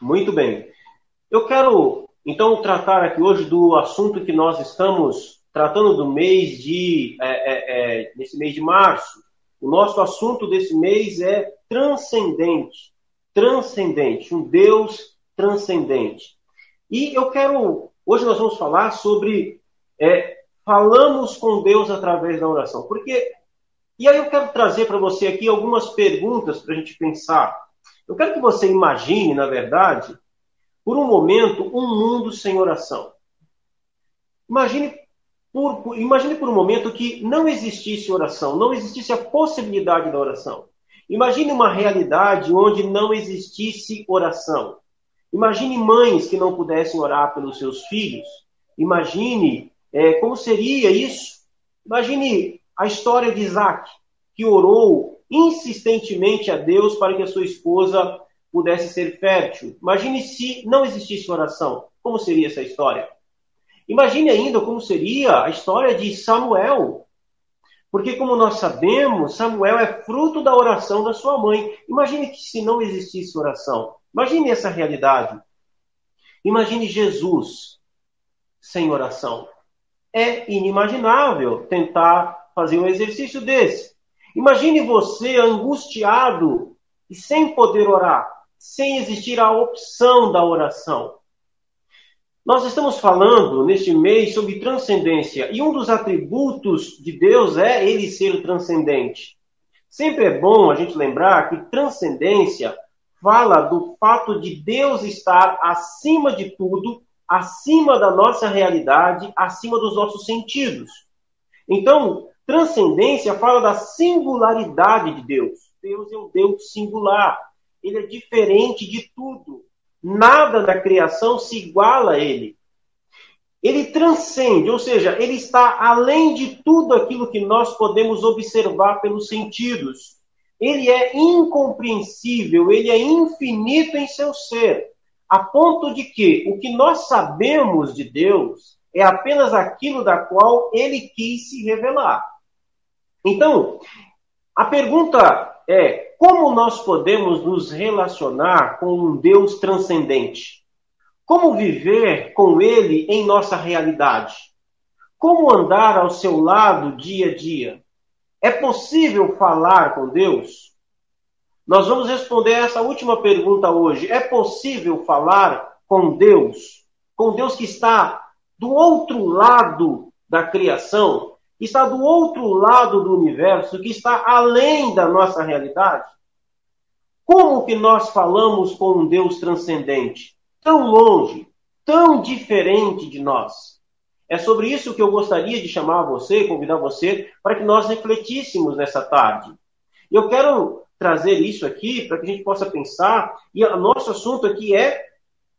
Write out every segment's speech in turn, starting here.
Muito bem. Eu quero, então, tratar aqui hoje do assunto que nós estamos tratando do mês de. É, é, é, nesse mês de março. O nosso assunto desse mês é transcendente. Transcendente. Um Deus transcendente. E eu quero. Hoje nós vamos falar sobre. É, falamos com Deus através da oração. Porque. E aí eu quero trazer para você aqui algumas perguntas para a gente pensar. Eu quero que você imagine, na verdade, por um momento, um mundo sem oração. Imagine por, imagine por um momento que não existisse oração, não existisse a possibilidade da oração. Imagine uma realidade onde não existisse oração. Imagine mães que não pudessem orar pelos seus filhos. Imagine é, como seria isso. Imagine a história de Isaac, que orou insistentemente a Deus para que a sua esposa pudesse ser fértil. Imagine se não existisse oração. Como seria essa história? Imagine ainda como seria a história de Samuel. Porque, como nós sabemos, Samuel é fruto da oração da sua mãe. Imagine que se não existisse oração. Imagine essa realidade. Imagine Jesus sem oração. É inimaginável tentar fazer um exercício desse. Imagine você angustiado e sem poder orar, sem existir a opção da oração. Nós estamos falando neste mês sobre transcendência e um dos atributos de Deus é ele ser transcendente. Sempre é bom a gente lembrar que transcendência fala do fato de Deus estar acima de tudo, acima da nossa realidade, acima dos nossos sentidos. Então, transcendência fala da singularidade de Deus. Deus é um Deus singular. Ele é diferente de tudo. Nada da criação se iguala a ele. Ele transcende, ou seja, ele está além de tudo aquilo que nós podemos observar pelos sentidos. Ele é incompreensível, ele é infinito em seu ser, a ponto de que o que nós sabemos de Deus é apenas aquilo da qual ele quis se revelar. Então, a pergunta é: como nós podemos nos relacionar com um Deus transcendente? Como viver com Ele em nossa realidade? Como andar ao seu lado dia a dia? É possível falar com Deus? Nós vamos responder essa última pergunta hoje. É possível falar com Deus? Com Deus que está do outro lado da criação? Está do outro lado do universo, que está além da nossa realidade? Como que nós falamos com um Deus transcendente, tão longe, tão diferente de nós? É sobre isso que eu gostaria de chamar você, convidar você, para que nós refletíssemos nessa tarde. Eu quero trazer isso aqui para que a gente possa pensar, e o nosso assunto aqui é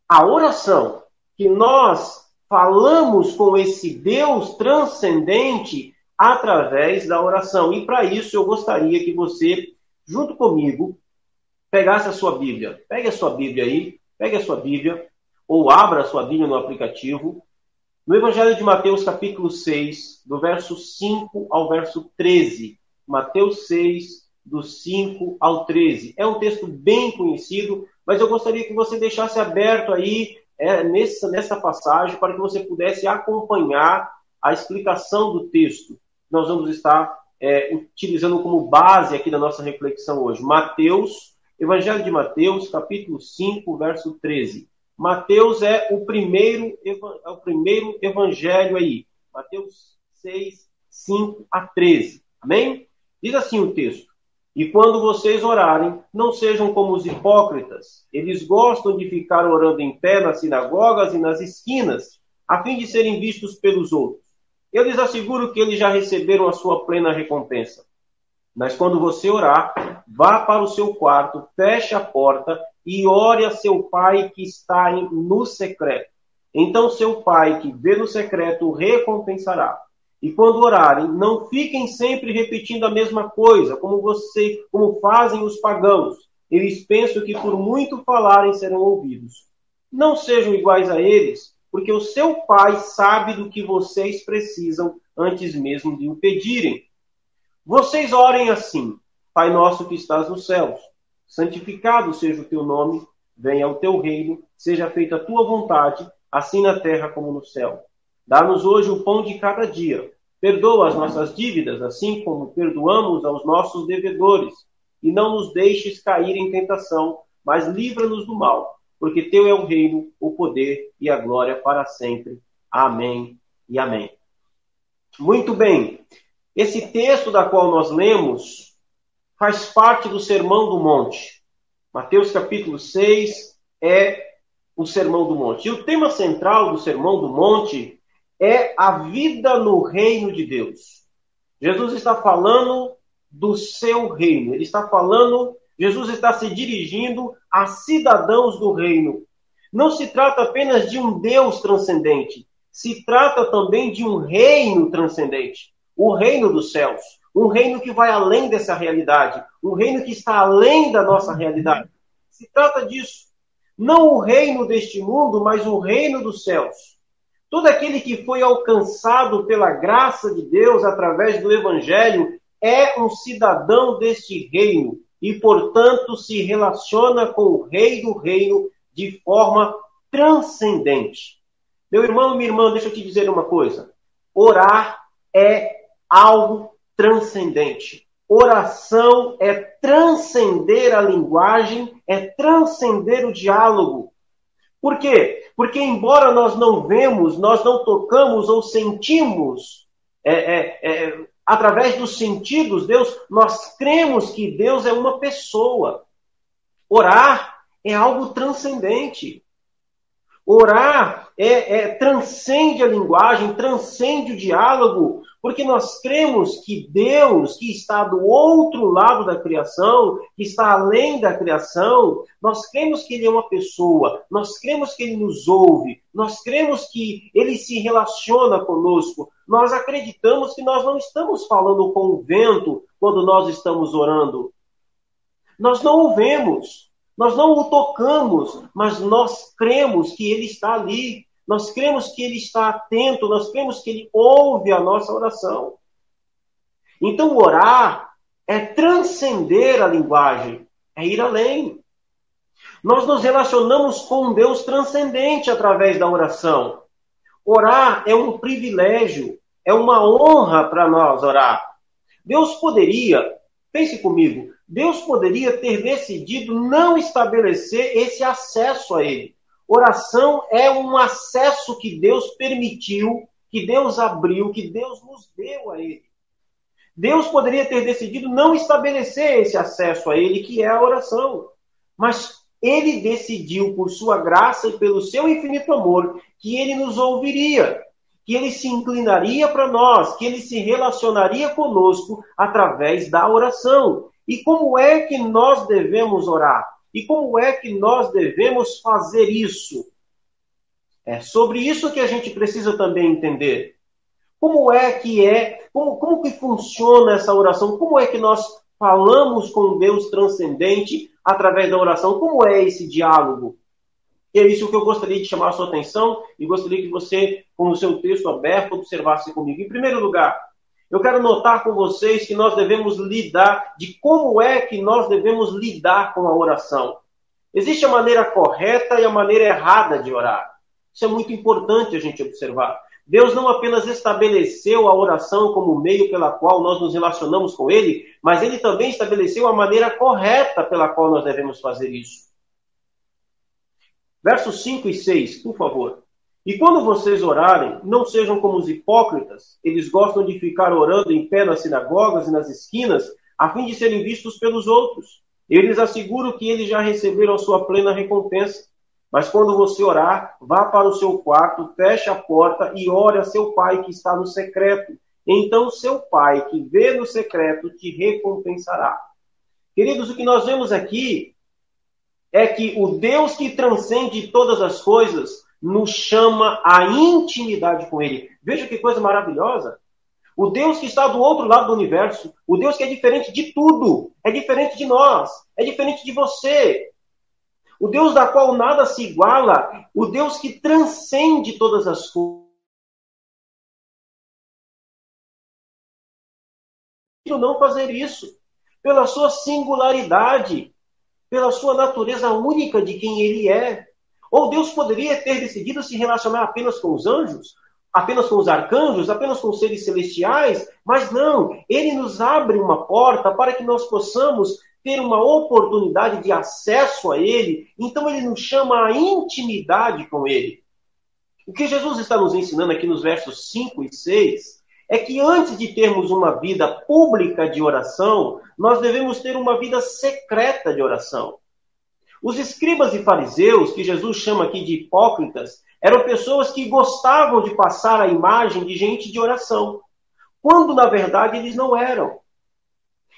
a oração, que nós falamos com esse Deus transcendente através da oração. E para isso eu gostaria que você, junto comigo, pegasse a sua Bíblia. Pegue a sua Bíblia aí, pegue a sua Bíblia, ou abra a sua Bíblia no aplicativo. No Evangelho de Mateus, capítulo 6, do verso 5 ao verso 13. Mateus 6, do 5 ao 13. É um texto bem conhecido, mas eu gostaria que você deixasse aberto aí é, nessa, nessa passagem para que você pudesse acompanhar a explicação do texto. Nós vamos estar é, utilizando como base aqui da nossa reflexão hoje. Mateus, Evangelho de Mateus, capítulo 5, verso 13. Mateus é o primeiro, é o primeiro evangelho aí. Mateus 6, 5 a 13. Amém? Diz assim o texto. E quando vocês orarem, não sejam como os hipócritas. Eles gostam de ficar orando em pé nas sinagogas e nas esquinas, a fim de serem vistos pelos outros. Eu lhes asseguro que eles já receberam a sua plena recompensa. Mas quando você orar, vá para o seu quarto, feche a porta e ore a seu pai que está no secreto. Então seu pai que vê no secreto recompensará. E quando orarem, não fiquem sempre repetindo a mesma coisa, como você, como fazem os pagãos. Eles pensam que por muito falarem serão ouvidos. Não sejam iguais a eles, porque o seu pai sabe do que vocês precisam antes mesmo de o pedirem. Vocês orem assim: Pai nosso que estás nos céus, santificado seja o teu nome, venha o teu reino, seja feita a tua vontade, assim na terra como no céu. Dá-nos hoje o pão de cada dia. Perdoa as nossas dívidas, assim como perdoamos aos nossos devedores. E não nos deixes cair em tentação, mas livra-nos do mal, porque teu é o reino, o poder e a glória para sempre. Amém e amém. Muito bem. Esse texto da qual nós lemos faz parte do Sermão do Monte. Mateus capítulo 6 é o Sermão do Monte. E o tema central do Sermão do Monte é a vida no reino de Deus. Jesus está falando do seu reino. Ele está falando, Jesus está se dirigindo a cidadãos do reino. Não se trata apenas de um Deus transcendente, se trata também de um reino transcendente, o reino dos céus, um reino que vai além dessa realidade, um reino que está além da nossa realidade. Se trata disso. Não o reino deste mundo, mas o reino dos céus. Todo aquele que foi alcançado pela graça de Deus através do Evangelho é um cidadão deste reino e, portanto, se relaciona com o Rei do Reino de forma transcendente. Meu irmão, minha irmã, deixa eu te dizer uma coisa. Orar é algo transcendente. Oração é transcender a linguagem, é transcender o diálogo. Por quê? Porque, embora nós não vemos, nós não tocamos ou sentimos é, é, é, através dos sentidos Deus, nós cremos que Deus é uma pessoa. Orar é algo transcendente. Orar é, é, transcende a linguagem, transcende o diálogo, porque nós cremos que Deus, que está do outro lado da criação, que está além da criação, nós cremos que Ele é uma pessoa, nós cremos que Ele nos ouve, nós cremos que Ele se relaciona conosco, nós acreditamos que nós não estamos falando com o vento quando nós estamos orando. Nós não o vemos, nós não o tocamos, mas nós cremos que ele está ali. Nós cremos que ele está atento, nós cremos que ele ouve a nossa oração. Então, orar é transcender a linguagem, é ir além. Nós nos relacionamos com Deus transcendente através da oração. Orar é um privilégio, é uma honra para nós orar. Deus poderia, pense comigo, Deus poderia ter decidido não estabelecer esse acesso a Ele. Oração é um acesso que Deus permitiu, que Deus abriu, que Deus nos deu a Ele. Deus poderia ter decidido não estabelecer esse acesso a Ele, que é a oração. Mas Ele decidiu, por sua graça e pelo seu infinito amor, que Ele nos ouviria, que Ele se inclinaria para nós, que Ele se relacionaria conosco através da oração. E como é que nós devemos orar? E como é que nós devemos fazer isso? É sobre isso que a gente precisa também entender. Como é que é, como, como que funciona essa oração? Como é que nós falamos com Deus transcendente através da oração? Como é esse diálogo? E é isso que eu gostaria de chamar a sua atenção e gostaria que você, com o seu texto aberto, observasse comigo. Em primeiro lugar, eu quero notar com vocês que nós devemos lidar, de como é que nós devemos lidar com a oração. Existe a maneira correta e a maneira errada de orar. Isso é muito importante a gente observar. Deus não apenas estabeleceu a oração como meio pela qual nós nos relacionamos com Ele, mas Ele também estabeleceu a maneira correta pela qual nós devemos fazer isso. Versos 5 e 6, por favor. E quando vocês orarem, não sejam como os hipócritas. Eles gostam de ficar orando em pé nas sinagogas e nas esquinas, a fim de serem vistos pelos outros. Eu lhes asseguro que eles já receberam sua plena recompensa. Mas quando você orar, vá para o seu quarto, feche a porta e ore a seu pai que está no secreto. Então seu pai que vê no secreto te recompensará. Queridos, o que nós vemos aqui é que o Deus que transcende todas as coisas nos chama à intimidade com Ele. Veja que coisa maravilhosa. O Deus que está do outro lado do universo, o Deus que é diferente de tudo, é diferente de nós, é diferente de você. O Deus da qual nada se iguala, o Deus que transcende todas as coisas. Não fazer isso, pela sua singularidade, pela sua natureza única de quem ele é. Ou Deus poderia ter decidido se relacionar apenas com os anjos, apenas com os arcanjos, apenas com os seres celestiais, mas não, ele nos abre uma porta para que nós possamos ter uma oportunidade de acesso a ele, então ele nos chama a intimidade com ele. O que Jesus está nos ensinando aqui nos versos 5 e 6 é que antes de termos uma vida pública de oração, nós devemos ter uma vida secreta de oração. Os escribas e fariseus, que Jesus chama aqui de hipócritas, eram pessoas que gostavam de passar a imagem de gente de oração, quando na verdade eles não eram.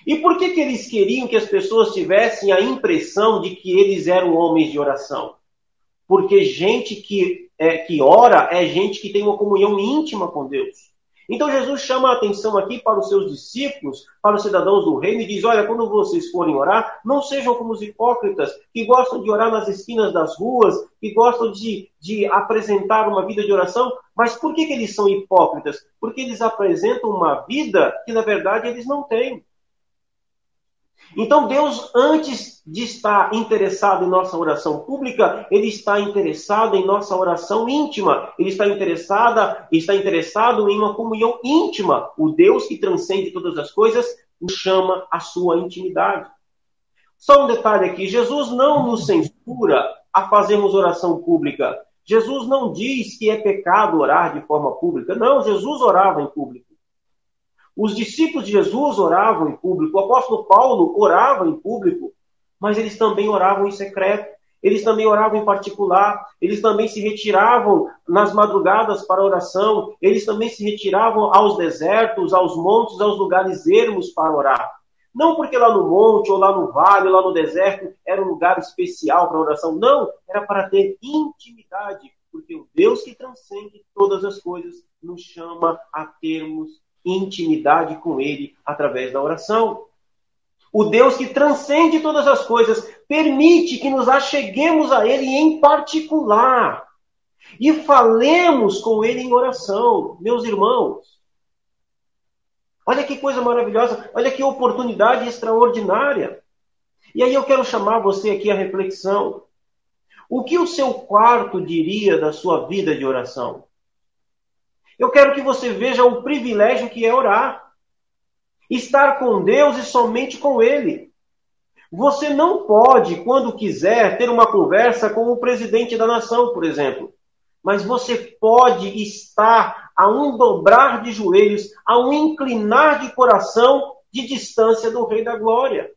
E por que, que eles queriam que as pessoas tivessem a impressão de que eles eram homens de oração? Porque gente que, é, que ora é gente que tem uma comunhão íntima com Deus. Então Jesus chama a atenção aqui para os seus discípulos, para os cidadãos do reino, e diz: Olha, quando vocês forem orar, não sejam como os hipócritas, que gostam de orar nas esquinas das ruas, que gostam de, de apresentar uma vida de oração. Mas por que, que eles são hipócritas? Porque eles apresentam uma vida que, na verdade, eles não têm. Então, Deus, antes de estar interessado em nossa oração pública, Ele está interessado em nossa oração íntima. Ele está interessado, está interessado em uma comunhão íntima. O Deus que transcende todas as coisas nos chama à sua intimidade. Só um detalhe aqui: Jesus não nos censura a fazermos oração pública. Jesus não diz que é pecado orar de forma pública. Não, Jesus orava em público. Os discípulos de Jesus oravam em público, o apóstolo Paulo orava em público, mas eles também oravam em secreto, eles também oravam em particular, eles também se retiravam nas madrugadas para oração, eles também se retiravam aos desertos, aos montes, aos lugares ermos para orar. Não porque lá no monte, ou lá no vale, ou lá no deserto era um lugar especial para oração. Não, era para ter intimidade, porque o Deus que transcende todas as coisas nos chama a termos intimidade com Ele através da oração. O Deus que transcende todas as coisas permite que nos acheguemos a Ele em particular e falemos com Ele em oração, meus irmãos. Olha que coisa maravilhosa, olha que oportunidade extraordinária. E aí eu quero chamar você aqui à reflexão. O que o seu quarto diria da sua vida de oração? Eu quero que você veja o privilégio que é orar. Estar com Deus e somente com Ele. Você não pode, quando quiser, ter uma conversa com o presidente da nação, por exemplo. Mas você pode estar a um dobrar de joelhos, a um inclinar de coração de distância do Rei da Glória.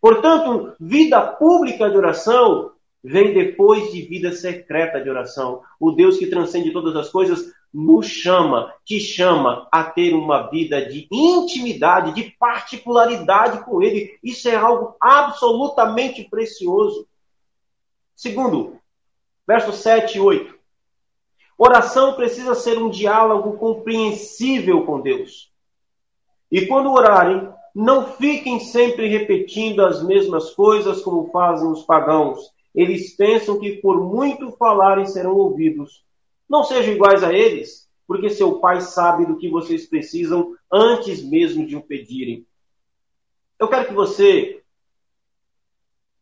Portanto, vida pública de oração vem depois de vida secreta de oração. O Deus que transcende todas as coisas nos chama, te chama a ter uma vida de intimidade, de particularidade com Ele. Isso é algo absolutamente precioso. Segundo, versos 7 e 8. Oração precisa ser um diálogo compreensível com Deus. E quando orarem, não fiquem sempre repetindo as mesmas coisas como fazem os pagãos. Eles pensam que por muito falarem serão ouvidos. Não sejam iguais a eles, porque seu pai sabe do que vocês precisam antes mesmo de o pedirem. Eu quero que você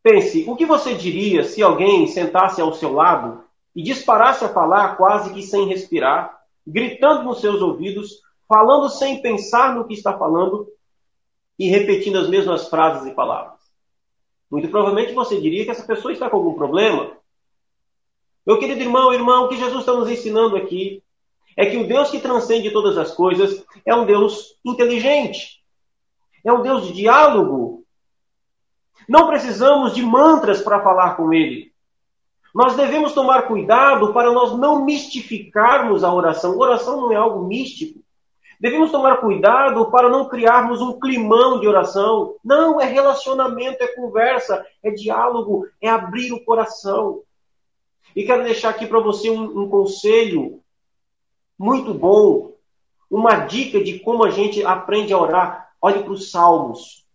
pense: o que você diria se alguém sentasse ao seu lado e disparasse a falar quase que sem respirar, gritando nos seus ouvidos, falando sem pensar no que está falando e repetindo as mesmas frases e palavras? Muito provavelmente você diria que essa pessoa está com algum problema, meu querido irmão, irmão, o que Jesus está nos ensinando aqui é que o Deus que transcende todas as coisas é um Deus inteligente, é um Deus de diálogo. Não precisamos de mantras para falar com Ele. Nós devemos tomar cuidado para nós não mistificarmos a oração. Oração não é algo místico. Devemos tomar cuidado para não criarmos um climão de oração. Não, é relacionamento, é conversa, é diálogo, é abrir o coração. E quero deixar aqui para você um, um conselho muito bom, uma dica de como a gente aprende a orar. Olhe para os Salmos.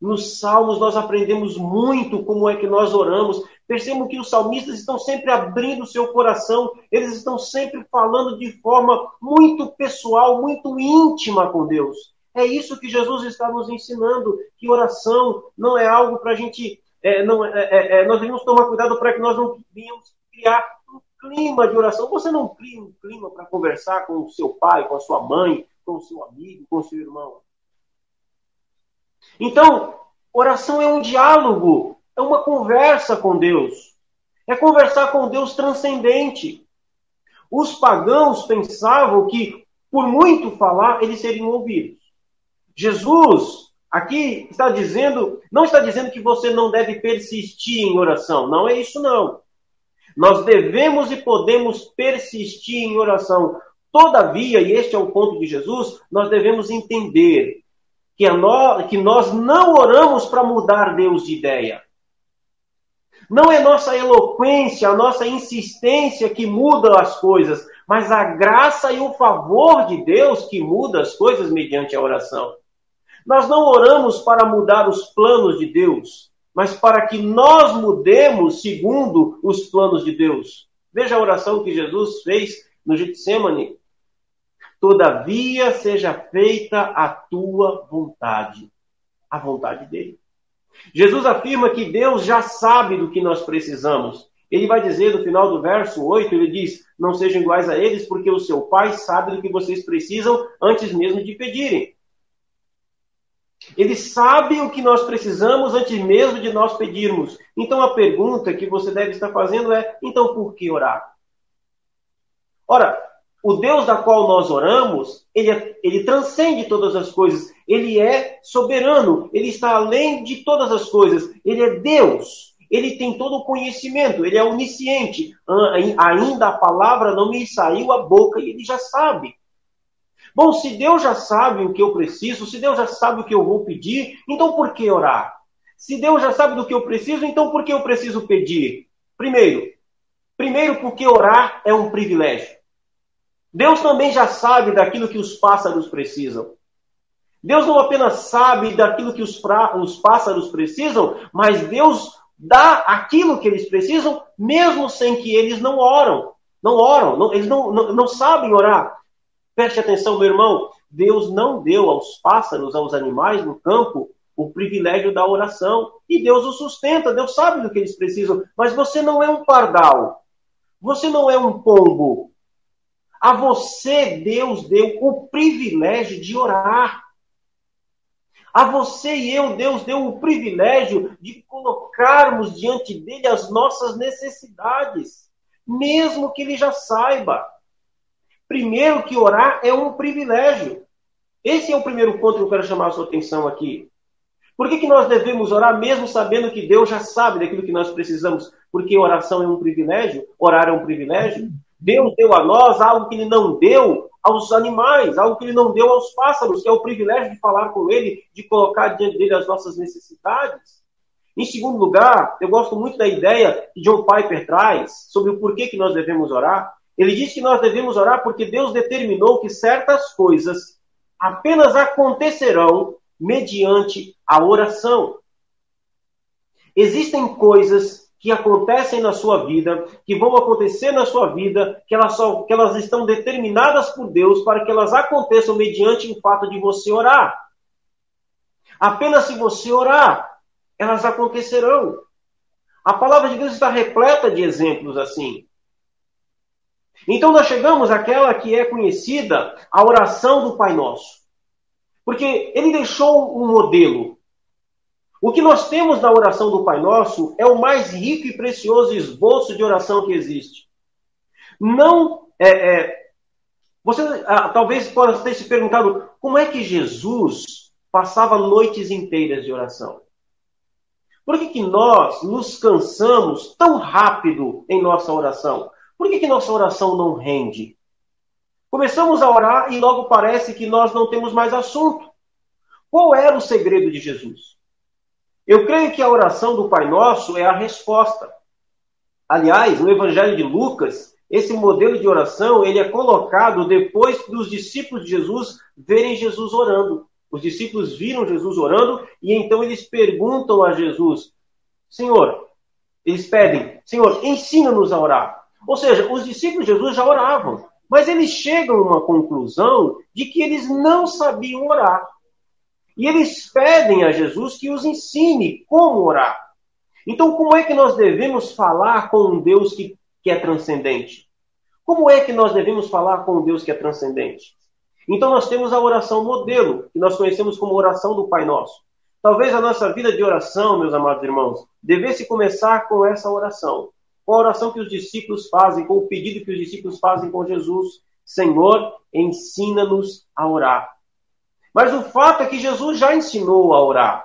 Nos Salmos nós aprendemos muito como é que nós oramos. Percebam que os salmistas estão sempre abrindo o seu coração, eles estão sempre falando de forma muito pessoal, muito íntima com Deus. É isso que Jesus está nos ensinando, que oração não é algo para a gente é, não, é, é, é nós devemos tomar cuidado para que nós não venhamos criar um clima de oração. Você não cria um clima para conversar com o seu pai, com a sua mãe, com o seu amigo, com o seu irmão. Então, oração é um diálogo, é uma conversa com Deus. É conversar com Deus transcendente. Os pagãos pensavam que, por muito falar, eles seriam ouvidos. Jesus, aqui está dizendo, não está dizendo que você não deve persistir em oração. Não é isso, não. Nós devemos e podemos persistir em oração. Todavia, e este é o ponto de Jesus, nós devemos entender que, no, que nós não oramos para mudar Deus de ideia. Não é nossa eloquência, a nossa insistência que muda as coisas, mas a graça e o favor de Deus que muda as coisas mediante a oração. Nós não oramos para mudar os planos de Deus, mas para que nós mudemos segundo os planos de Deus. Veja a oração que Jesus fez no Getsemane. Todavia seja feita a tua vontade, a vontade dele. Jesus afirma que Deus já sabe do que nós precisamos. Ele vai dizer no final do verso 8, ele diz: Não sejam iguais a eles, porque o seu Pai sabe do que vocês precisam antes mesmo de pedirem. Ele sabe o que nós precisamos antes mesmo de nós pedirmos. Então a pergunta que você deve estar fazendo é: então por que orar? Ora, o Deus da qual nós oramos, ele, é, ele transcende todas as coisas. Ele é soberano. Ele está além de todas as coisas. Ele é Deus. Ele tem todo o conhecimento. Ele é onisciente. Ainda a palavra não me saiu a boca e ele já sabe. Bom, se Deus já sabe o que eu preciso, se Deus já sabe o que eu vou pedir, então por que orar? Se Deus já sabe do que eu preciso, então por que eu preciso pedir? Primeiro, primeiro porque orar é um privilégio. Deus também já sabe daquilo que os pássaros precisam. Deus não apenas sabe daquilo que os, pra, os pássaros precisam, mas Deus dá aquilo que eles precisam, mesmo sem que eles não oram. Não oram, não, eles não, não, não sabem orar. Preste atenção, meu irmão. Deus não deu aos pássaros, aos animais no campo, o privilégio da oração. E Deus os sustenta, Deus sabe do que eles precisam. Mas você não é um pardal. Você não é um pombo. A você, Deus deu o privilégio de orar. A você e eu, Deus deu o privilégio de colocarmos diante dele as nossas necessidades, mesmo que ele já saiba. Primeiro, que orar é um privilégio. Esse é o primeiro ponto que eu quero chamar a sua atenção aqui. Por que, que nós devemos orar mesmo sabendo que Deus já sabe daquilo que nós precisamos? Porque oração é um privilégio, orar é um privilégio. Deus deu a nós algo que Ele não deu aos animais, algo que Ele não deu aos pássaros, que é o privilégio de falar com Ele, de colocar diante dele as nossas necessidades. Em segundo lugar, eu gosto muito da ideia que John Piper traz sobre o porquê que nós devemos orar. Ele diz que nós devemos orar porque Deus determinou que certas coisas apenas acontecerão mediante a oração. Existem coisas que acontecem na sua vida, que vão acontecer na sua vida, que elas, só, que elas estão determinadas por Deus para que elas aconteçam mediante o fato de você orar. Apenas se você orar, elas acontecerão. A palavra de Deus está repleta de exemplos assim. Então nós chegamos àquela que é conhecida, a oração do Pai Nosso. Porque ele deixou um modelo. O que nós temos na oração do Pai Nosso é o mais rico e precioso esboço de oração que existe. Não é, é você ah, talvez possa ter se perguntado como é que Jesus passava noites inteiras de oração. Por que, que nós nos cansamos tão rápido em nossa oração? Por que, que nossa oração não rende? Começamos a orar e logo parece que nós não temos mais assunto. Qual era o segredo de Jesus? Eu creio que a oração do Pai Nosso é a resposta. Aliás, no Evangelho de Lucas, esse modelo de oração ele é colocado depois dos discípulos de Jesus verem Jesus orando. Os discípulos viram Jesus orando e então eles perguntam a Jesus: Senhor, eles pedem, Senhor, ensina-nos a orar. Ou seja, os discípulos de Jesus já oravam, mas eles chegam a uma conclusão de que eles não sabiam orar. E eles pedem a Jesus que os ensine como orar. Então, como é que nós devemos falar com um Deus que, que é transcendente? Como é que nós devemos falar com um Deus que é transcendente? Então, nós temos a oração modelo, que nós conhecemos como oração do Pai Nosso. Talvez a nossa vida de oração, meus amados irmãos, devesse começar com essa oração. Com a oração que os discípulos fazem, com o pedido que os discípulos fazem com Jesus: Senhor, ensina-nos a orar. Mas o fato é que Jesus já ensinou a orar.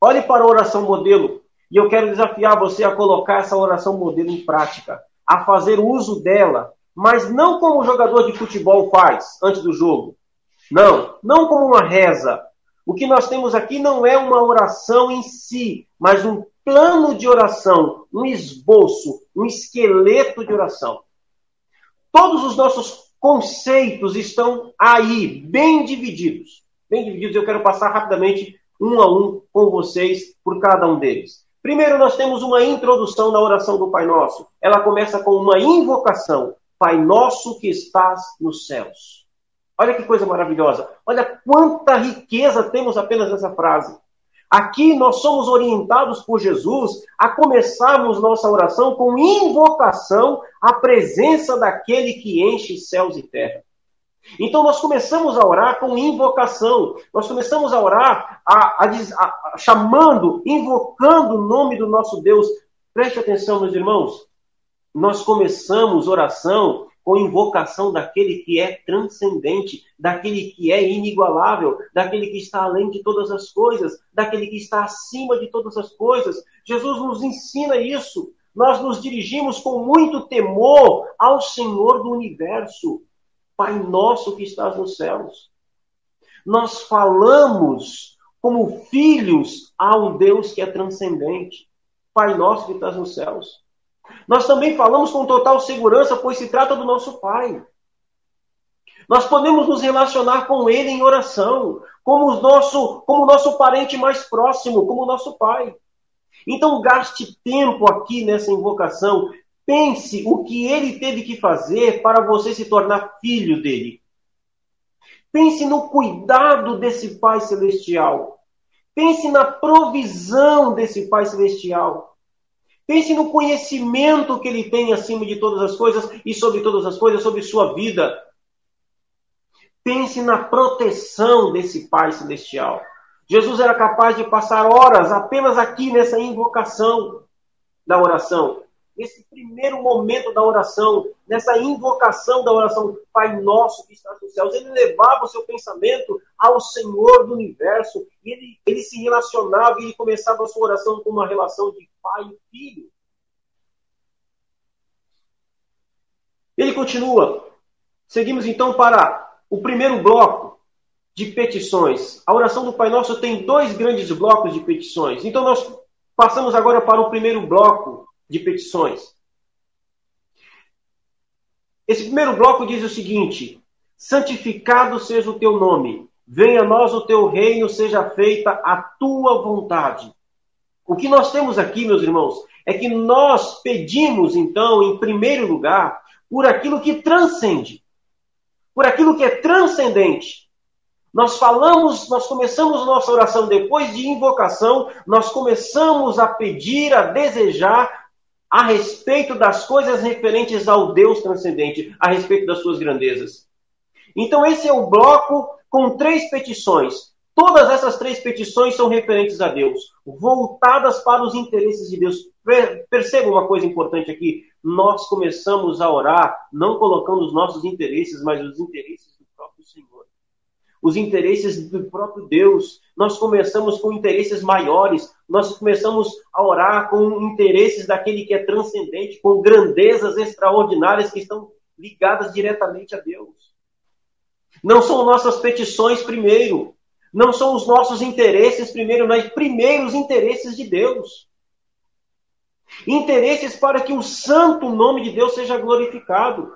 Olhe para a oração modelo. E eu quero desafiar você a colocar essa oração modelo em prática, a fazer uso dela, mas não como o jogador de futebol faz antes do jogo. Não, não como uma reza. O que nós temos aqui não é uma oração em si, mas um plano de oração, um esboço, um esqueleto de oração. Todos os nossos conceitos estão aí, bem divididos. Bem divididos, eu quero passar rapidamente um a um com vocês por cada um deles. Primeiro, nós temos uma introdução na oração do Pai Nosso. Ela começa com uma invocação: Pai Nosso que estás nos céus. Olha que coisa maravilhosa. Olha quanta riqueza temos apenas nessa frase. Aqui nós somos orientados por Jesus a começarmos nossa oração com invocação à presença daquele que enche céus e terra. Então nós começamos a orar com invocação, nós começamos a orar a, a, a, chamando, invocando o nome do nosso Deus. Preste atenção, meus irmãos. Nós começamos oração com invocação daquele que é transcendente, daquele que é inigualável, daquele que está além de todas as coisas, daquele que está acima de todas as coisas. Jesus nos ensina isso. Nós nos dirigimos com muito temor ao Senhor do universo. Pai nosso que estás nos céus. Nós falamos como filhos a um Deus que é transcendente. Pai nosso que estás nos céus. Nós também falamos com total segurança, pois se trata do nosso Pai. Nós podemos nos relacionar com Ele em oração, como o nosso, como nosso parente mais próximo, como o nosso Pai. Então gaste tempo aqui nessa invocação, Pense o que ele teve que fazer para você se tornar filho dele. Pense no cuidado desse Pai Celestial. Pense na provisão desse Pai Celestial. Pense no conhecimento que ele tem acima de todas as coisas e sobre todas as coisas, sobre sua vida. Pense na proteção desse Pai Celestial. Jesus era capaz de passar horas apenas aqui nessa invocação da oração nesse primeiro momento da oração, nessa invocação da oração, Pai nosso que está nos céus, ele levava o seu pensamento ao Senhor do universo, e ele, ele se relacionava e ele começava a sua oração com uma relação de pai e filho. Ele continua. Seguimos então para o primeiro bloco de petições. A oração do Pai Nosso tem dois grandes blocos de petições. Então nós passamos agora para o primeiro bloco de petições. Esse primeiro bloco diz o seguinte: santificado seja o teu nome, venha a nós o teu reino, seja feita a tua vontade. O que nós temos aqui, meus irmãos, é que nós pedimos, então, em primeiro lugar, por aquilo que transcende, por aquilo que é transcendente. Nós falamos, nós começamos nossa oração depois de invocação, nós começamos a pedir, a desejar a respeito das coisas referentes ao Deus transcendente, a respeito das suas grandezas. Então, esse é o bloco com três petições. Todas essas três petições são referentes a Deus, voltadas para os interesses de Deus. Perceba uma coisa importante aqui: nós começamos a orar não colocando os nossos interesses, mas os interesses do próprio Senhor os interesses do próprio Deus. Nós começamos com interesses maiores, nós começamos a orar com interesses daquele que é transcendente, com grandezas extraordinárias que estão ligadas diretamente a Deus. Não são nossas petições primeiro, não são os nossos interesses primeiro, mas primeiro os interesses de Deus. Interesses para que o santo nome de Deus seja glorificado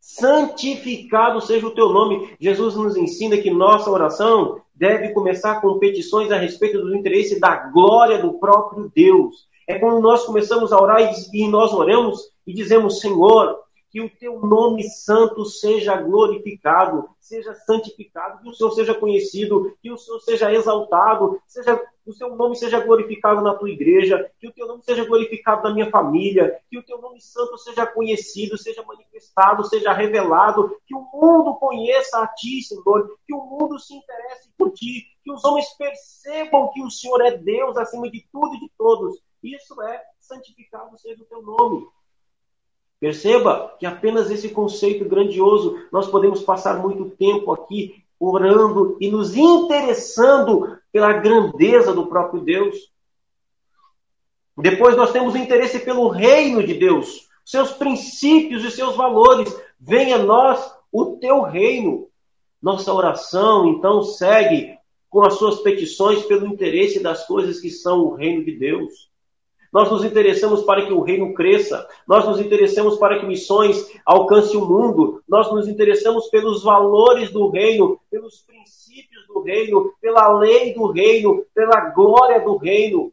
santificado seja o teu nome. Jesus nos ensina que nossa oração deve começar com petições a respeito do interesse da glória do próprio Deus. É quando nós começamos a orar e nós oramos e dizemos: Senhor, que o teu nome santo seja glorificado, seja santificado, que o Senhor seja conhecido, que o Senhor seja exaltado, seja, que o seu nome seja glorificado na tua igreja, que o teu nome seja glorificado na minha família, que o teu nome santo seja conhecido, seja manifestado, seja revelado, que o mundo conheça a ti, Senhor, que o mundo se interesse por ti, que os homens percebam que o Senhor é Deus acima de tudo e de todos. Isso é santificado seja o teu nome. Perceba que apenas esse conceito grandioso, nós podemos passar muito tempo aqui orando e nos interessando pela grandeza do próprio Deus. Depois nós temos interesse pelo reino de Deus, seus princípios e seus valores. Venha a nós o teu reino. Nossa oração, então, segue com as suas petições pelo interesse das coisas que são o reino de Deus. Nós nos interessamos para que o reino cresça, nós nos interessamos para que missões alcancem o mundo, nós nos interessamos pelos valores do reino, pelos princípios do reino, pela lei do reino, pela glória do reino.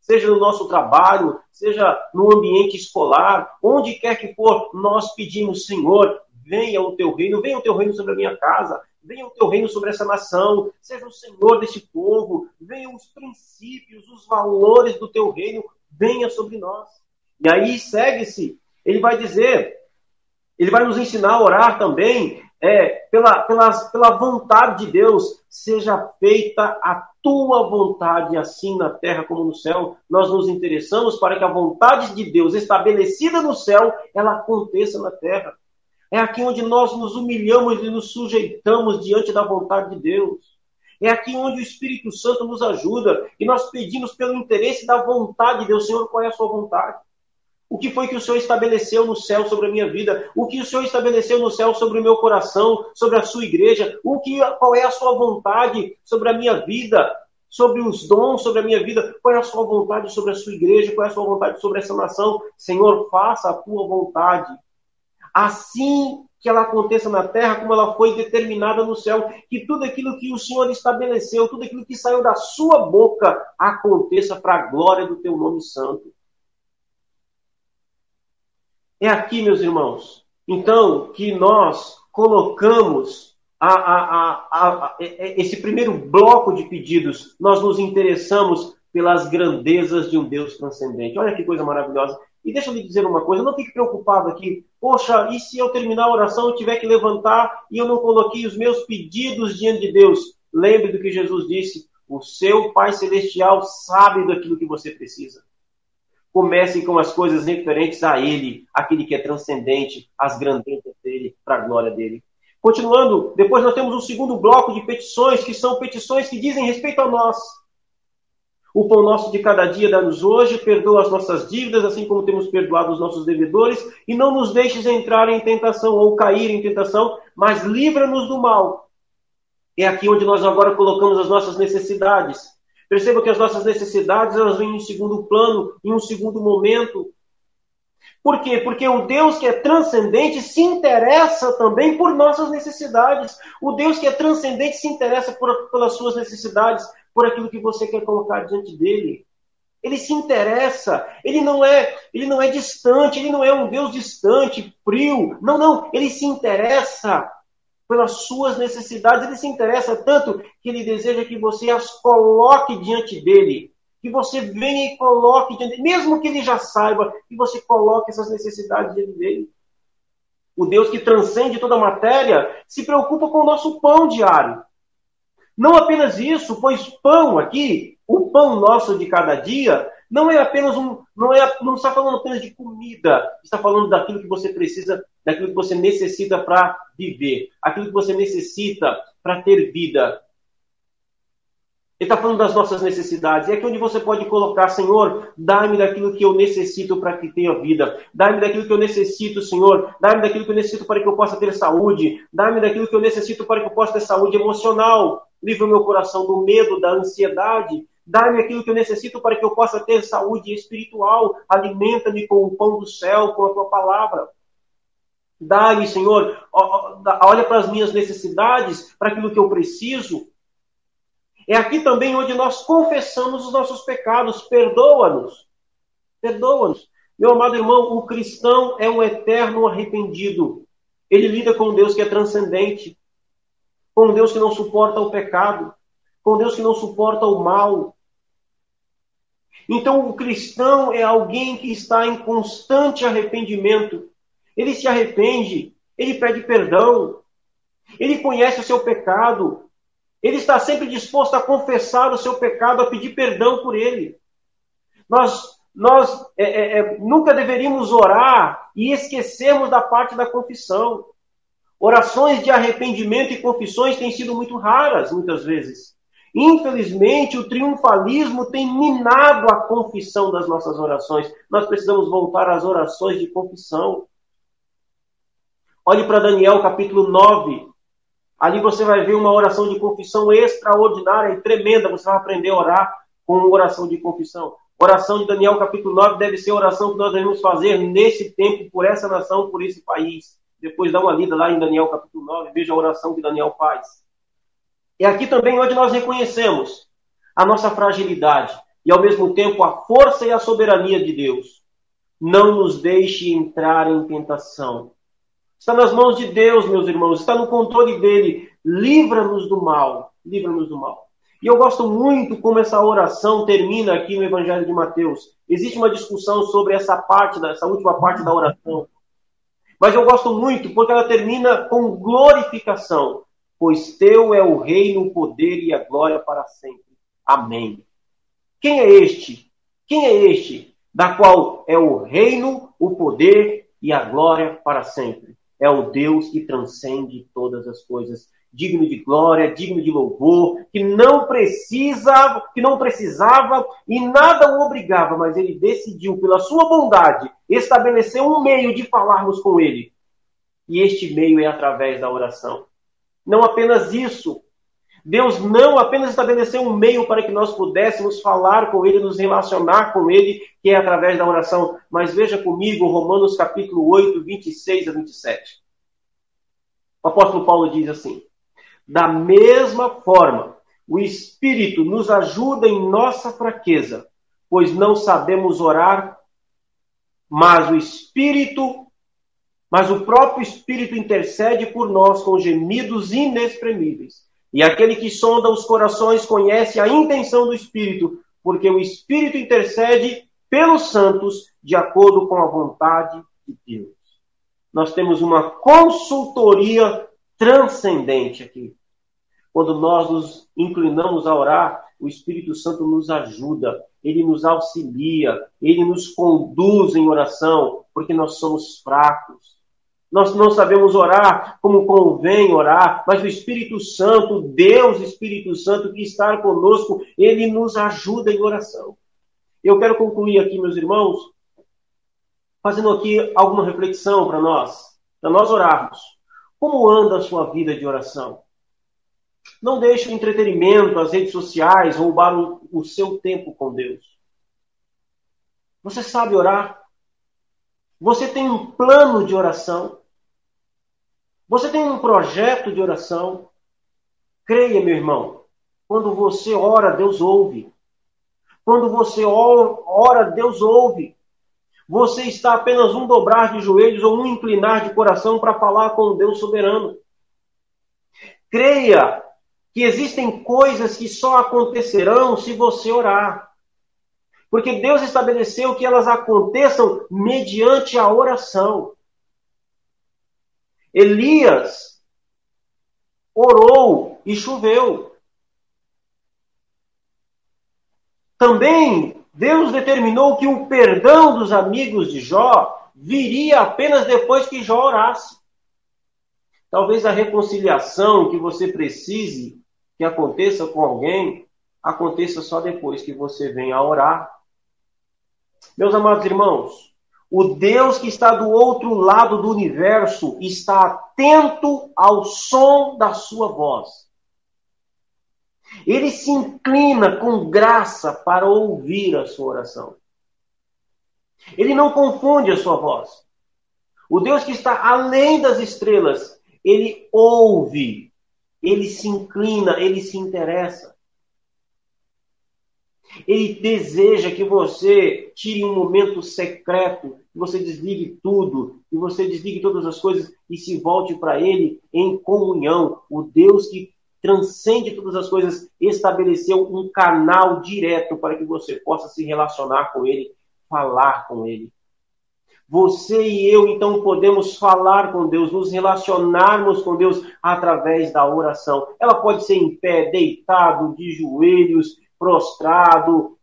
Seja no nosso trabalho, seja no ambiente escolar, onde quer que for, nós pedimos, Senhor, venha o teu reino, venha o teu reino sobre a minha casa, venha o teu reino sobre essa nação, seja o Senhor deste povo, venham os princípios, os valores do teu reino, venha sobre nós. E aí segue-se, ele vai dizer, ele vai nos ensinar a orar também é, pela, pela, pela vontade de Deus, seja feita a tua vontade, assim na terra como no céu. Nós nos interessamos para que a vontade de Deus, estabelecida no céu, ela aconteça na terra. É aqui onde nós nos humilhamos e nos sujeitamos diante da vontade de Deus. É aqui onde o Espírito Santo nos ajuda e nós pedimos pelo interesse da vontade de Deus. Senhor, qual é a sua vontade? O que foi que o Senhor estabeleceu no céu sobre a minha vida? O que o Senhor estabeleceu no céu sobre o meu coração, sobre a sua igreja? O que, qual é a sua vontade sobre a minha vida? Sobre os dons sobre a minha vida? Qual é a sua vontade sobre a sua igreja? Qual é a sua vontade sobre essa nação? Senhor, faça a tua vontade. Assim que ela aconteça na terra como ela foi determinada no céu, que tudo aquilo que o Senhor estabeleceu, tudo aquilo que saiu da sua boca aconteça para a glória do teu nome santo. É aqui, meus irmãos, então, que nós colocamos a, a, a, esse primeiro bloco de pedidos, nós nos interessamos pelas grandezas de um Deus transcendente. Olha que coisa maravilhosa. E deixa eu lhe dizer uma coisa, não fique preocupado aqui. Poxa, e se eu terminar a oração, eu tiver que levantar e eu não coloquei os meus pedidos diante de Deus? Lembre do que Jesus disse: o seu Pai Celestial sabe daquilo que você precisa. Comece com as coisas referentes a Ele, aquele que é transcendente, as grandezas dele, para a glória dele. Continuando, depois nós temos um segundo bloco de petições, que são petições que dizem respeito a nós. O pão nosso de cada dia dá-nos hoje, perdoa as nossas dívidas, assim como temos perdoado os nossos devedores, e não nos deixes entrar em tentação ou cair em tentação, mas livra-nos do mal. É aqui onde nós agora colocamos as nossas necessidades. Perceba que as nossas necessidades elas vêm em segundo plano, em um segundo momento. Por quê? Porque o Deus que é transcendente se interessa também por nossas necessidades. O Deus que é transcendente se interessa por, pelas suas necessidades por aquilo que você quer colocar diante dele. Ele se interessa, ele não é, ele não é distante, ele não é um Deus distante, frio. Não, não, ele se interessa pelas suas necessidades, ele se interessa tanto que ele deseja que você as coloque diante dele. Que você venha e coloque diante dele, mesmo que ele já saiba, que você coloque essas necessidades diante dele. O Deus que transcende toda a matéria se preocupa com o nosso pão diário. Não apenas isso, pois pão aqui, o pão nosso de cada dia, não é apenas um, não é, não está falando apenas de comida, está falando daquilo que você precisa, daquilo que você necessita para viver, aquilo que você necessita para ter vida. Ele está falando das nossas necessidades. E aqui onde você pode colocar, Senhor, dá-me daquilo que eu necessito para que tenha vida. Dá-me daquilo que eu necessito, Senhor. Dá-me daquilo que eu necessito para que eu possa ter saúde. Dá-me daquilo que eu necessito para que eu possa ter saúde emocional. Livra o meu coração do medo, da ansiedade. Dá-me aquilo que eu necessito para que eu possa ter saúde espiritual. Alimenta-me com o pão do céu, com a tua palavra. Dá-me, Senhor, olha para as minhas necessidades, para aquilo que eu preciso. É aqui também onde nós confessamos os nossos pecados. Perdoa-nos. Perdoa-nos. Meu amado irmão, o cristão é um eterno arrependido. Ele lida com Deus que é transcendente, com Deus que não suporta o pecado, com Deus que não suporta o mal. Então, o cristão é alguém que está em constante arrependimento. Ele se arrepende, ele pede perdão, ele conhece o seu pecado, ele está sempre disposto a confessar o seu pecado, a pedir perdão por ele. Nós, nós é, é, é, nunca deveríamos orar e esquecermos da parte da confissão. Orações de arrependimento e confissões têm sido muito raras, muitas vezes. Infelizmente, o triunfalismo tem minado a confissão das nossas orações. Nós precisamos voltar às orações de confissão. Olhe para Daniel capítulo 9. Ali você vai ver uma oração de confissão extraordinária e tremenda. Você vai aprender a orar com oração de confissão. Oração de Daniel capítulo 9 deve ser a oração que nós devemos fazer nesse tempo por essa nação, por esse país. Depois dá uma lida lá em Daniel capítulo 9, veja a oração que Daniel faz. E aqui também onde nós reconhecemos a nossa fragilidade e ao mesmo tempo a força e a soberania de Deus. Não nos deixe entrar em tentação, Está nas mãos de Deus, meus irmãos, está no controle dele. Livra-nos do mal, livra-nos do mal. E eu gosto muito como essa oração termina aqui no Evangelho de Mateus. Existe uma discussão sobre essa parte, essa última parte da oração. Mas eu gosto muito porque ela termina com glorificação. Pois teu é o reino, o poder e a glória para sempre. Amém. Quem é este? Quem é este? Da qual é o reino, o poder e a glória para sempre é o Deus que transcende todas as coisas, digno de glória, digno de louvor, que não precisa, que não precisava e nada o obrigava, mas ele decidiu pela sua bondade estabelecer um meio de falarmos com ele. E este meio é através da oração. Não apenas isso, Deus não apenas estabeleceu um meio para que nós pudéssemos falar com Ele, nos relacionar com Ele, que é através da oração. Mas veja comigo Romanos capítulo 8, 26 a 27. O apóstolo Paulo diz assim: Da mesma forma, o Espírito nos ajuda em nossa fraqueza, pois não sabemos orar, mas o Espírito, mas o próprio Espírito intercede por nós com gemidos inexprimíveis. E aquele que sonda os corações conhece a intenção do Espírito, porque o Espírito intercede pelos santos de acordo com a vontade de Deus. Nós temos uma consultoria transcendente aqui. Quando nós nos inclinamos a orar, o Espírito Santo nos ajuda, ele nos auxilia, ele nos conduz em oração, porque nós somos fracos. Nós não sabemos orar como convém orar, mas o Espírito Santo, Deus Espírito Santo que está conosco, ele nos ajuda em oração. Eu quero concluir aqui, meus irmãos, fazendo aqui alguma reflexão para nós, para nós orarmos. Como anda a sua vida de oração? Não deixe o entretenimento, as redes sociais roubar o, o seu tempo com Deus. Você sabe orar? Você tem um plano de oração? Você tem um projeto de oração? Creia, meu irmão, quando você ora, Deus ouve. Quando você ora, Deus ouve. Você está apenas um dobrar de joelhos ou um inclinar de coração para falar com o Deus soberano. Creia que existem coisas que só acontecerão se você orar. Porque Deus estabeleceu que elas aconteçam mediante a oração. Elias orou e choveu. Também Deus determinou que o perdão dos amigos de Jó viria apenas depois que Jó orasse. Talvez a reconciliação que você precise que aconteça com alguém aconteça só depois que você venha a orar. Meus amados irmãos, o Deus que está do outro lado do universo está atento ao som da sua voz. Ele se inclina com graça para ouvir a sua oração. Ele não confunde a sua voz. O Deus que está além das estrelas, ele ouve, ele se inclina, ele se interessa. Ele deseja que você tire um momento secreto, que você desligue tudo, que você desligue todas as coisas e se volte para Ele em comunhão. O Deus que transcende todas as coisas estabeleceu um canal direto para que você possa se relacionar com Ele, falar com Ele. Você e eu, então, podemos falar com Deus, nos relacionarmos com Deus através da oração. Ela pode ser em pé, deitado, de joelhos, prostrado,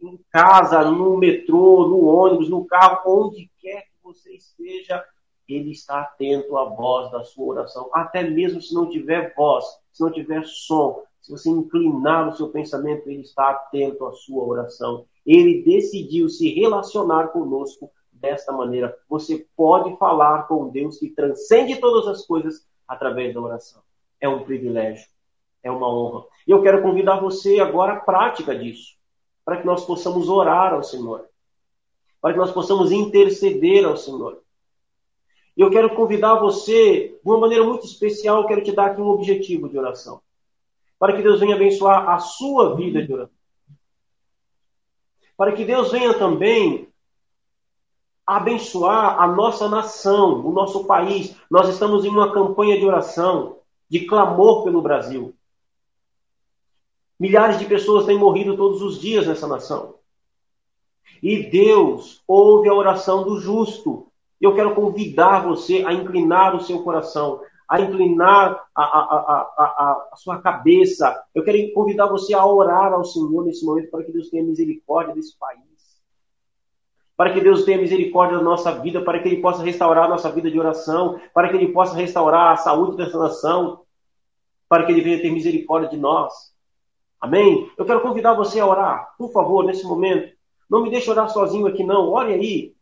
em casa, no metrô, no ônibus, no carro, onde quer que você esteja, ele está atento à voz da sua oração. Até mesmo se não tiver voz, se não tiver som, se você inclinar o seu pensamento, ele está atento à sua oração. Ele decidiu se relacionar conosco desta maneira. Você pode falar com Deus que transcende todas as coisas através da oração. É um privilégio, é uma honra. E eu quero convidar você agora à prática disso, para que nós possamos orar ao Senhor, para que nós possamos interceder ao Senhor. E eu quero convidar você, de uma maneira muito especial, eu quero te dar aqui um objetivo de oração. Para que Deus venha abençoar a sua vida de oração. Para que Deus venha também abençoar a nossa nação, o nosso país. Nós estamos em uma campanha de oração, de clamor pelo Brasil. Milhares de pessoas têm morrido todos os dias nessa nação. E Deus ouve a oração do justo. Eu quero convidar você a inclinar o seu coração, a inclinar a, a, a, a, sua cabeça. Eu quero convidar você a orar ao Senhor nesse momento para que Deus tenha misericórdia desse país para que Deus tenha misericórdia da nossa vida, para que Ele possa restaurar a nossa vida de oração, para que Ele possa restaurar a saúde dessa nação, para que Ele venha ter misericórdia de nós. Amém? Eu quero convidar você a orar, por favor, nesse momento. Não me deixe orar sozinho aqui, não. Ore aí.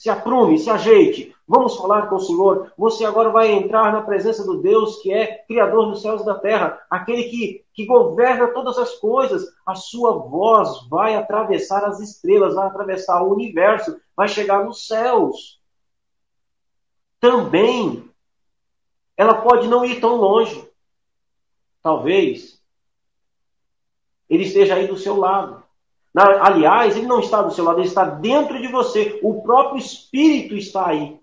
Se aprume, se ajeite. Vamos falar com o Senhor. Você agora vai entrar na presença do Deus que é Criador dos céus e da terra, aquele que, que governa todas as coisas. A sua voz vai atravessar as estrelas, vai atravessar o universo, vai chegar nos céus. Também, ela pode não ir tão longe. Talvez ele esteja aí do seu lado. Aliás, ele não está do seu lado, ele está dentro de você. O próprio Espírito está aí.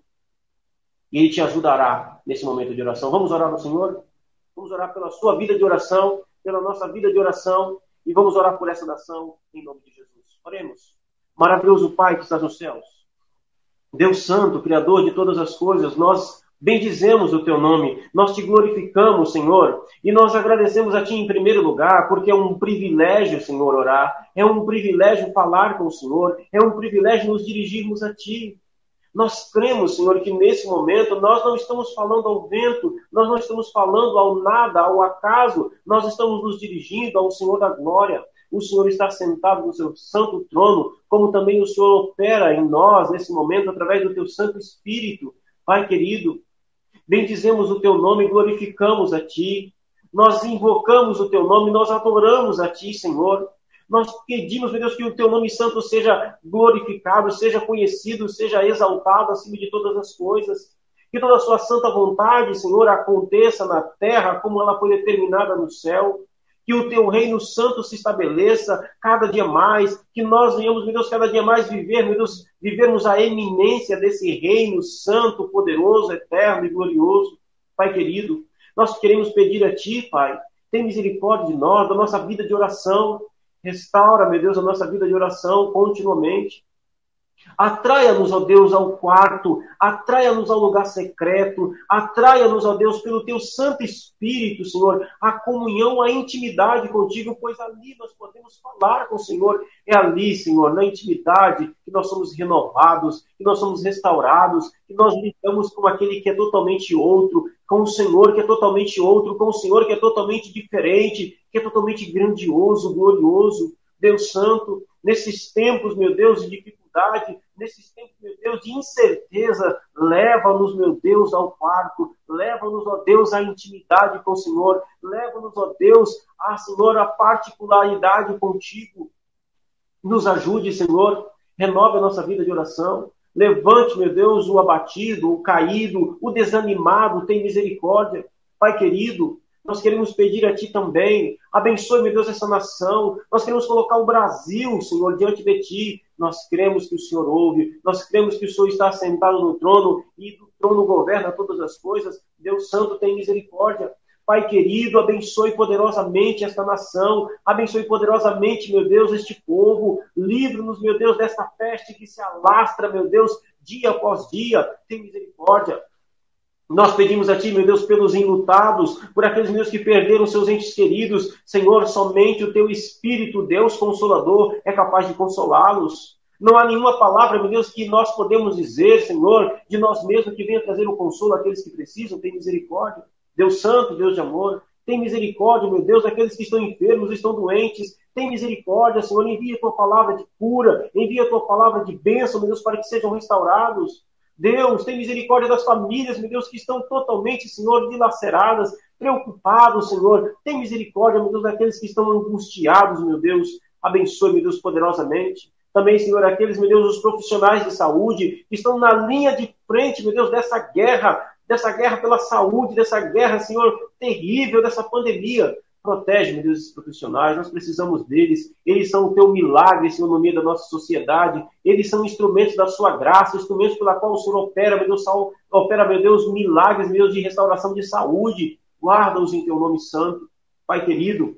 E ele te ajudará nesse momento de oração. Vamos orar ao Senhor? Vamos orar pela sua vida de oração, pela nossa vida de oração. E vamos orar por essa nação em nome de Jesus. Oremos. Maravilhoso Pai que estás nos céus. Deus Santo, Criador de todas as coisas, nós Bendizemos o teu nome, nós te glorificamos, Senhor, e nós agradecemos a ti em primeiro lugar, porque é um privilégio, Senhor, orar, é um privilégio falar com o Senhor, é um privilégio nos dirigirmos a ti. Nós cremos, Senhor, que nesse momento nós não estamos falando ao vento, nós não estamos falando ao nada, ao acaso, nós estamos nos dirigindo ao Senhor da glória. O Senhor está sentado no seu santo trono, como também o Senhor opera em nós nesse momento através do teu Santo Espírito. Pai querido, bendizemos o teu nome, glorificamos a ti. Nós invocamos o teu nome, nós adoramos a ti, Senhor. Nós pedimos, meu Deus, que o teu nome santo seja glorificado, seja conhecido, seja exaltado acima de todas as coisas. Que toda a sua santa vontade, Senhor, aconteça na terra como ela foi determinada no céu que o teu reino santo se estabeleça cada dia mais, que nós venhamos, meu Deus, cada dia mais viver, meu Deus, vivermos a eminência desse reino santo, poderoso, eterno e glorioso. Pai querido, nós queremos pedir a Ti, Pai, tem misericórdia de nós, da nossa vida de oração. Restaura, meu Deus, a nossa vida de oração continuamente. Atraia-nos, ó Deus, ao quarto, atraia-nos ao lugar secreto, atraia-nos, ó Deus, pelo teu Santo Espírito, Senhor, a comunhão, a intimidade contigo, pois ali nós podemos falar com o Senhor. É ali, Senhor, na intimidade, que nós somos renovados, que nós somos restaurados, que nós lidamos com aquele que é totalmente outro, com o Senhor que é totalmente outro, com o Senhor que é totalmente diferente, que é totalmente grandioso, glorioso. Deus Santo, nesses tempos, meu Deus, de dificuldade, dificuldade, nesses tempos, meu Deus, de incerteza, leva-nos, meu Deus, ao quarto, leva-nos, ó Deus, à intimidade com o Senhor, leva-nos, ó Deus, a Senhor, a particularidade contigo. Nos ajude, Senhor, renove a nossa vida de oração. Levante, meu Deus, o abatido, o caído, o desanimado, tem misericórdia. Pai querido, Nós queremos pedir a Ti também. Abençoe, meu Deus, essa nação. Nós queremos colocar o Brasil, Senhor, diante de Ti. Nós cremos que o Senhor ouve. Nós cremos que o Senhor está sentado no trono e do trono governa todas as coisas. Deus Santo tem misericórdia. Pai querido, abençoe poderosamente esta nação, abençoe poderosamente, meu Deus, este povo, livre-nos, meu Deus, desta peste que se alastra, meu Deus, dia após dia, tem misericórdia. Nós pedimos a Ti, meu Deus, pelos enlutados, por aqueles meus que perderam seus entes queridos. Senhor, somente o Teu Espírito, Deus Consolador, é capaz de consolá-los. Não há nenhuma palavra, meu Deus, que nós podemos dizer, Senhor, de nós mesmos que venha trazer o consolo àqueles que precisam. Tem misericórdia. Deus Santo, Deus de amor. Tem misericórdia, meu Deus, daqueles que estão enfermos, estão doentes. Tem misericórdia, Senhor. Envia a tua palavra de cura, envia a tua palavra de bênção, meu Deus, para que sejam restaurados. Deus, tem misericórdia das famílias, meu Deus, que estão totalmente, Senhor, dilaceradas, preocupados, Senhor. Tem misericórdia, meu Deus, daqueles que estão angustiados, meu Deus. Abençoe, meu Deus, poderosamente. Também, Senhor, aqueles, meu Deus, os profissionais de saúde que estão na linha de frente, meu Deus, dessa guerra, dessa guerra pela saúde, dessa guerra, Senhor, terrível, dessa pandemia. Protege, meu Deus, esses profissionais, nós precisamos deles. Eles são o teu milagre, Senhor, no meio da nossa sociedade. Eles são instrumentos da sua graça, instrumentos pela qual o Senhor opera, meu Deus, opera, meu Deus, milagres, meu Deus, de restauração de saúde. Guarda-os em teu nome santo. Pai querido,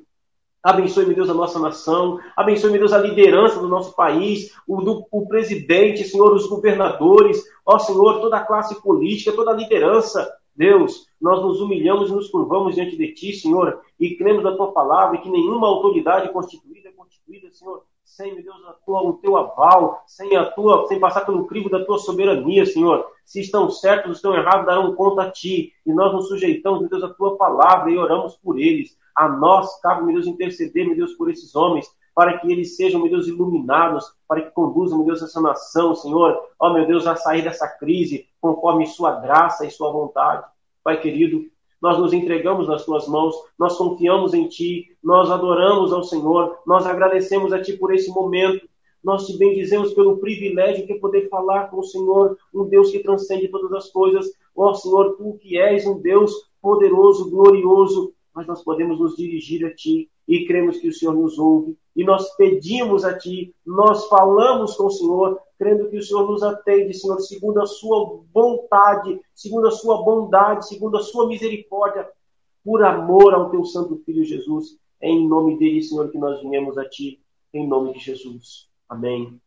Abençoe, meu Deus, a nossa nação. Abençoe, meu Deus, a liderança do nosso país, o, do, o presidente, Senhor, os governadores, ó Senhor, toda a classe política, toda a liderança. Deus, nós nos humilhamos e nos curvamos diante de Ti, Senhor, e cremos na Tua palavra que nenhuma autoridade constituída é constituída, Senhor, sem, meu Deus, a tua, o Teu aval, sem a Tua, sem passar pelo crivo da Tua soberania, Senhor. Se estão certos ou estão errados, darão conta a Ti. E nós nos sujeitamos, meu Deus, à Tua palavra e oramos por eles. A nós cabe, meu Deus, interceder, meu Deus, por esses homens, para que eles sejam, meu Deus, iluminados, para que conduzam, meu Deus, essa nação, Senhor, ó meu Deus, a sair dessa crise conforme Sua graça e Sua vontade. Pai querido, nós nos entregamos nas tuas mãos, nós confiamos em Ti, nós adoramos ao Senhor, nós agradecemos a Ti por esse momento, nós te bendizemos pelo privilégio de poder falar com o Senhor, um Deus que transcende todas as coisas. Ó Senhor, Tu que és um Deus poderoso, glorioso, mas nós podemos nos dirigir a Ti e cremos que o Senhor nos ouve. E nós pedimos a Ti, nós falamos com o Senhor, crendo que o Senhor nos atende, Senhor, segundo a Sua vontade, segundo a Sua bondade, segundo a Sua misericórdia, por amor ao Teu Santo Filho Jesus. É em nome dele, Senhor, que nós viemos a Ti, em nome de Jesus. Amém.